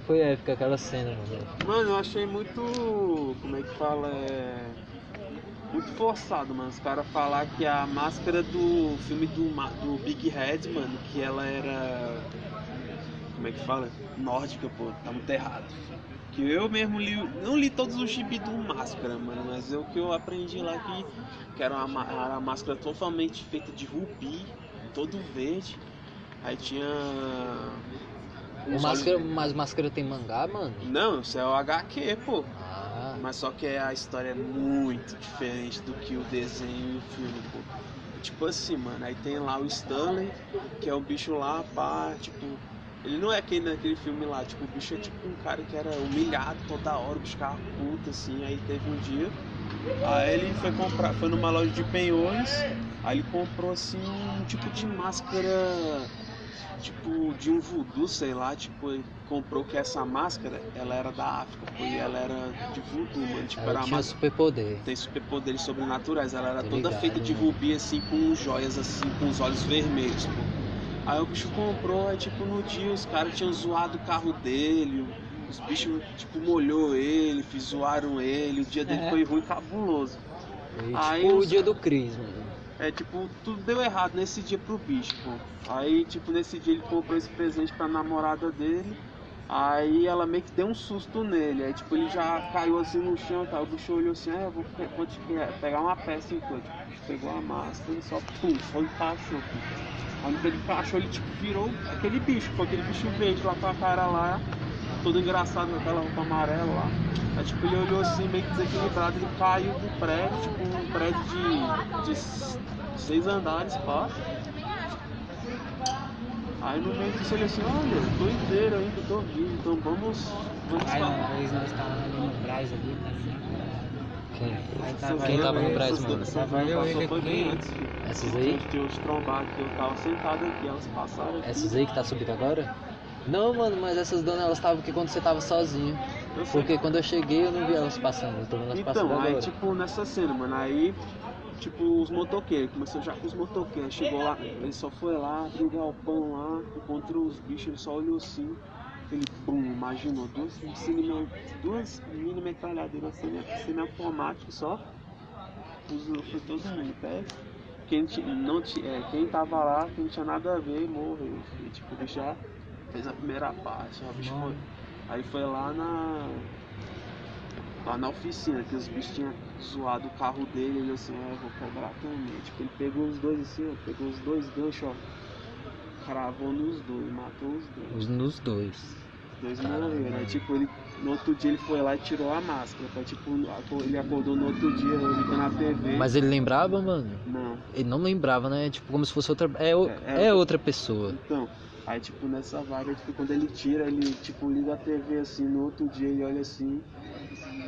Foi épica aquela cena, mano. Mano, eu achei muito. Como é que fala? É. Muito forçado, mano. Os caras falar que a máscara do filme do, do Big Head, mano, que ela era. Como é que fala? Nórdica, pô, tá muito errado. Que eu mesmo li. Não li todos os gibis do Máscara, mano, mas é o que eu aprendi lá que, que era uma, ma- era uma máscara totalmente feita de rubi, todo verde. Aí tinha. O máscara, mas máscara tem mangá, mano? Não, isso é o HQ, pô. Ah, Mas só que a história é muito diferente do que o desenho e o filme, pô. Tipo assim, mano, aí tem lá o Stanley, que é o bicho lá, pá, tipo. Ele não é aquele naquele filme lá, tipo, o bicho é tipo um cara que era humilhado toda hora, ficava puto, assim, aí teve um dia. Aí ele foi comprar, foi numa loja de penhores, aí ele comprou assim um tipo de máscara tipo de um voodoo, sei lá, tipo, ele comprou que essa máscara, ela era da África, e ela era de voodoo, mano, tipo, era ela a tinha máscara superpoder. tem superpoderes sobrenaturais. Ela era Tô toda ligado, feita de mano. rubi, assim, com joias, assim, com os olhos vermelhos, pô. Aí o bicho comprou, aí, tipo, no dia os caras tinham zoado o carro dele, os bichos, tipo, molhou ele, fiz- zoaram ele, o dia dele É. foi ruim, cabuloso. E, Aí tipo os- o dia do Cris, mano. É, tipo, tudo deu errado nesse dia pro bicho, pô. Aí, tipo, nesse dia ele comprou esse presente pra namorada dele. Aí ela meio que deu um susto nele. Aí, tipo, ele já caiu assim no chão, tá? O bicho olhou assim, ah, eu vou, vou te pe- pegar uma peça então. Tipo, pegou a máscara e só, pum, só encaixou. pô. Aí quando ele encaixou, ele, tipo, virou aquele bicho, pô, aquele bicho verde lá com a cara lá, todo engraçado com aquela roupa amarela lá. Aí, tipo, ele olhou assim, meio que desequilibrado, ele caiu do prédio, tipo, um prédio de, de seis andares, pá. Aí no meio disso ele assim, olha, eu tô inteiro ainda, tô vivo, então vamos. vamos Aí falar. uma vez nós estávamos ali no Braz ali, né? Quem? Aí Quem tava no Braz, mano? Tava eu, passou ele foi aqui. bem antes. Essas aí? Eu te trombar aqui, eu tava sentado aqui, elas passaram aqui. Essas aí que tá subindo agora? Não, mano, mas essas donas elas estavam aqui quando você tava sozinho. Porque quando eu cheguei eu não vi elas passando, eu tô vendo elas passando Então, aí agora. tipo, nessa cena, mano, aí, tipo, os motoqueiros, começou já com os motoqueiros, chegou lá, ele só foi lá, abriu o galpão lá, encontrou os bichos, ele só olhou assim, ele, bum, imaginou, duas, semi- duas mini metralhadeiras semi- semi-automáticas só, foi todo mundo, até quem, não, é, quem tava lá, que não tinha nada a ver, morreu, e, tipo, ele já fez a primeira parte, ó, bicho foi, aí foi lá na lá na oficina, que os bichos tinham zoado o carro dele, ele assim, é, vou cobrar também. Tipo, ele pegou os dois assim, ó, pegou os dois ganchos, ó, cravou nos dois, matou os dois. Os nos dois. Os dois morreram. Aí, tipo, ele, no outro dia ele foi lá e tirou a máscara. Pra, tipo, ele acordou no outro dia, ligando na TV. Mas ele lembrava, mano? Não. Ele não lembrava, né? Tipo, como se fosse outra. É, É, é é outra pessoa. Então, aí tipo nessa vibe, tipo, quando ele tira, ele tipo liga a TV assim, no outro dia ele olha assim,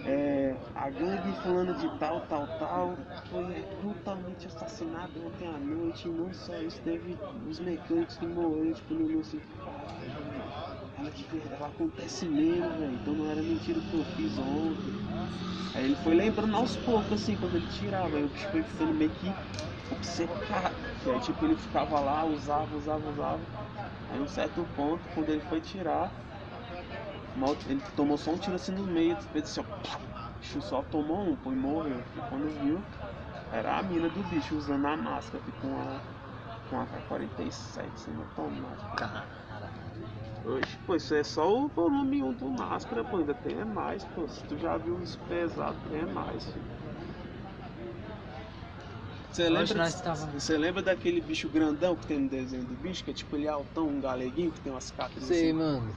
é, a gangue fulano de tal, tal, tal, foi brutalmente assassinada ontem à noite, e não só isso, teve os mecânicos que morreram, tipo, no olhou assim, ela, de verdade, acontece mesmo, velho, então não era mentira o que eu fiz ontem. Aí ele foi lembrando aos poucos, assim, quando ele tirava, aí o bicho ficando meio que obcecado. Aí, tipo, ele ficava lá, usava, usava, usava. Aí, um certo ponto, quando ele foi tirar, mal- ele tomou só um tiro assim no meio, fez assim, ó, pá, o bicho só tomou um, pô, e morreu. E quando viu, era a mina do bicho usando a máscara, com a, com a K-47 sendo automática. Oxe, pô, isso é só o volume 1 do máscara, pô, ainda tem é mais, pô. Se tu já viu os pesados, tem é mais, filho. Você Hoje lembra, você lembra daquele bicho grandão que tem no desenho do bicho, que é tipo ele é altão, um galeguinho que tem umas capas Sei, assim? mano.